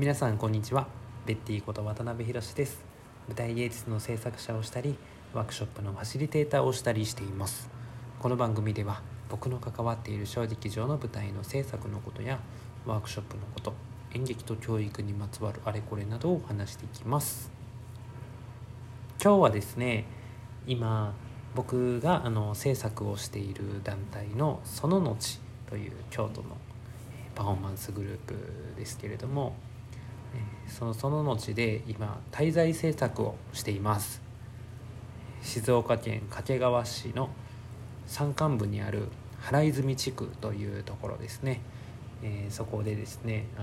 皆さんこんにちは。ベッティこと渡辺博です。舞台芸術の制作者をしたりワークショップのファシリテーターをしたりしています。この番組では僕の関わっている小劇場の舞台の制作のことやワークショップのこと演劇と教育にまつわるあれこれなどを話していきます。今日はですね今僕があの制作をしている団体のそののちという京都のパフォーマンスグループですけれどもそのその後で今滞在制作をしています。静岡県掛川市の山間部にある原泉地区というところですね、えー、そこでですねあ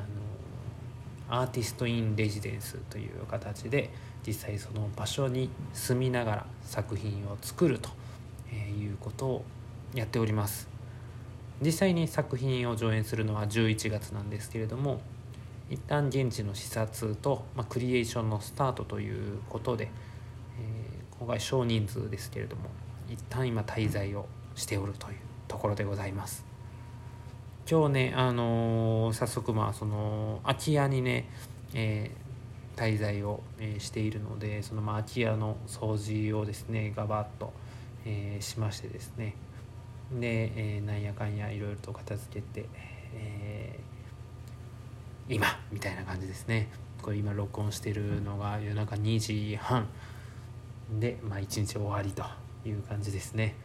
のアーティスト・イン・レジデンスという形で実際その場所に住みながら作品を作るということをやっております。実際に作品を上演するのは11月なんですけれども一旦現地の視察と、まあ、クリエーションのスタートということで、えー、今回少人数ですけれども一旦今滞在をしておるというところでございます。今日ねあのー、早速まあその空き家にね、えー、滞在を、え、しているのでそのまあ空き家の掃除をですねガバッと、えー、しましてですね。で、えー、なんやかんやいろいろと片付けて、えー今みたいな感じですね。これ今録音してるのが夜中2時半。でまあ一日終わりという感じですね、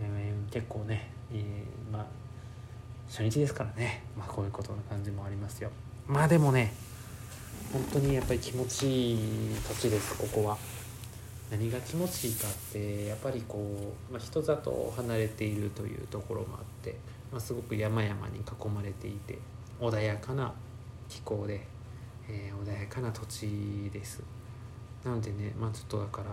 えー、結構ね、えー、まあ初日ですからね。まあこういうことな感じもありますよ。まあでもね本当にやっぱり気持ちいい土地ですここは。何が気持ちいいかってやっぱりこう、まあ、人里離れているというところもあって、まあ、すごく山々に囲まれていて穏やかな気候で、えー、穏やかな土地です。なのでねまあちょっとだから、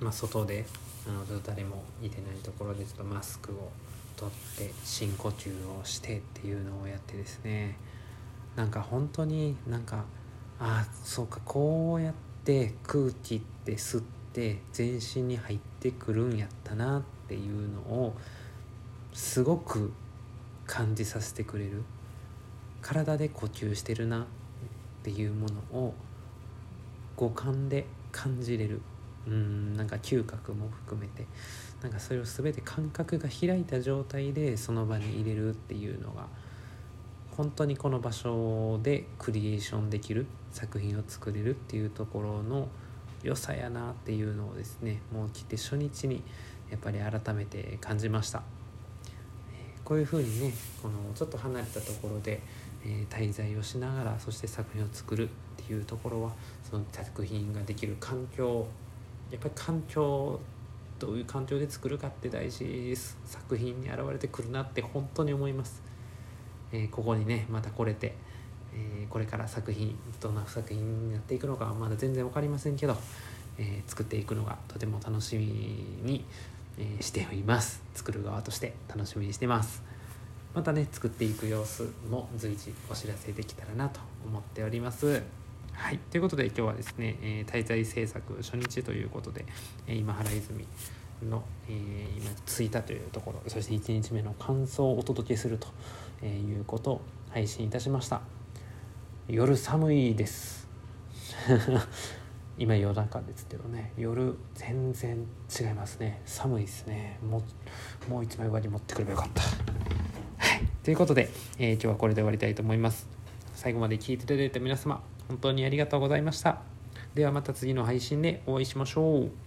まあ、外であの誰もいてないところでちょっとマスクを取って深呼吸をしてっていうのをやってですね。なんか本当になんかああそうかこうやって空気って吸って全身に入ってくるんやったなっていうのをすごく感じさせてくれる。体で呼吸してるなっていうものを五感で感じれる。うんなんか嗅覚も含めて。なんかそれを全て感覚が開いた状態でその場に入れるっていうのが本当にこの場所でクリエーションできる作品を作れるっていうところの良さやなっていうのをですねもう来て初日にやっぱり改めて感じました。こういうふうにねこのちょっと離れたところでえー、滞在をしながらそして作品を作るっていうところはその作品ができる環境やっぱり環境どういう環境で作るかって大事です。作品に現れてくるなって本当に思います、えー、ここにねまた来れて、えー、これから作品どんな作品になっていくのかはまだ全然分かりませんけど、えー、作っていくのがとても楽しみに、えしています。作る側として楽しみにしてます。またね作っていく様子も随時お知らせできたらなと思っております。はい、ということで今日はですね、えー、滞在制作初日ということで、えー、今原泉の、えー、今着いたというところそして1日目の感想をお届けすると、えいうことを配信いたしました。夜寒いです。今夜中ですけどね夜全然違いますね寒いですねもうもう一枚上に持ってくればよかったはいということで、えー、今日はこれで終わりたいと思います。最後まで聞いていただいた皆様、本当にありがとうございました。ではまた次の配信でお会いしましょう。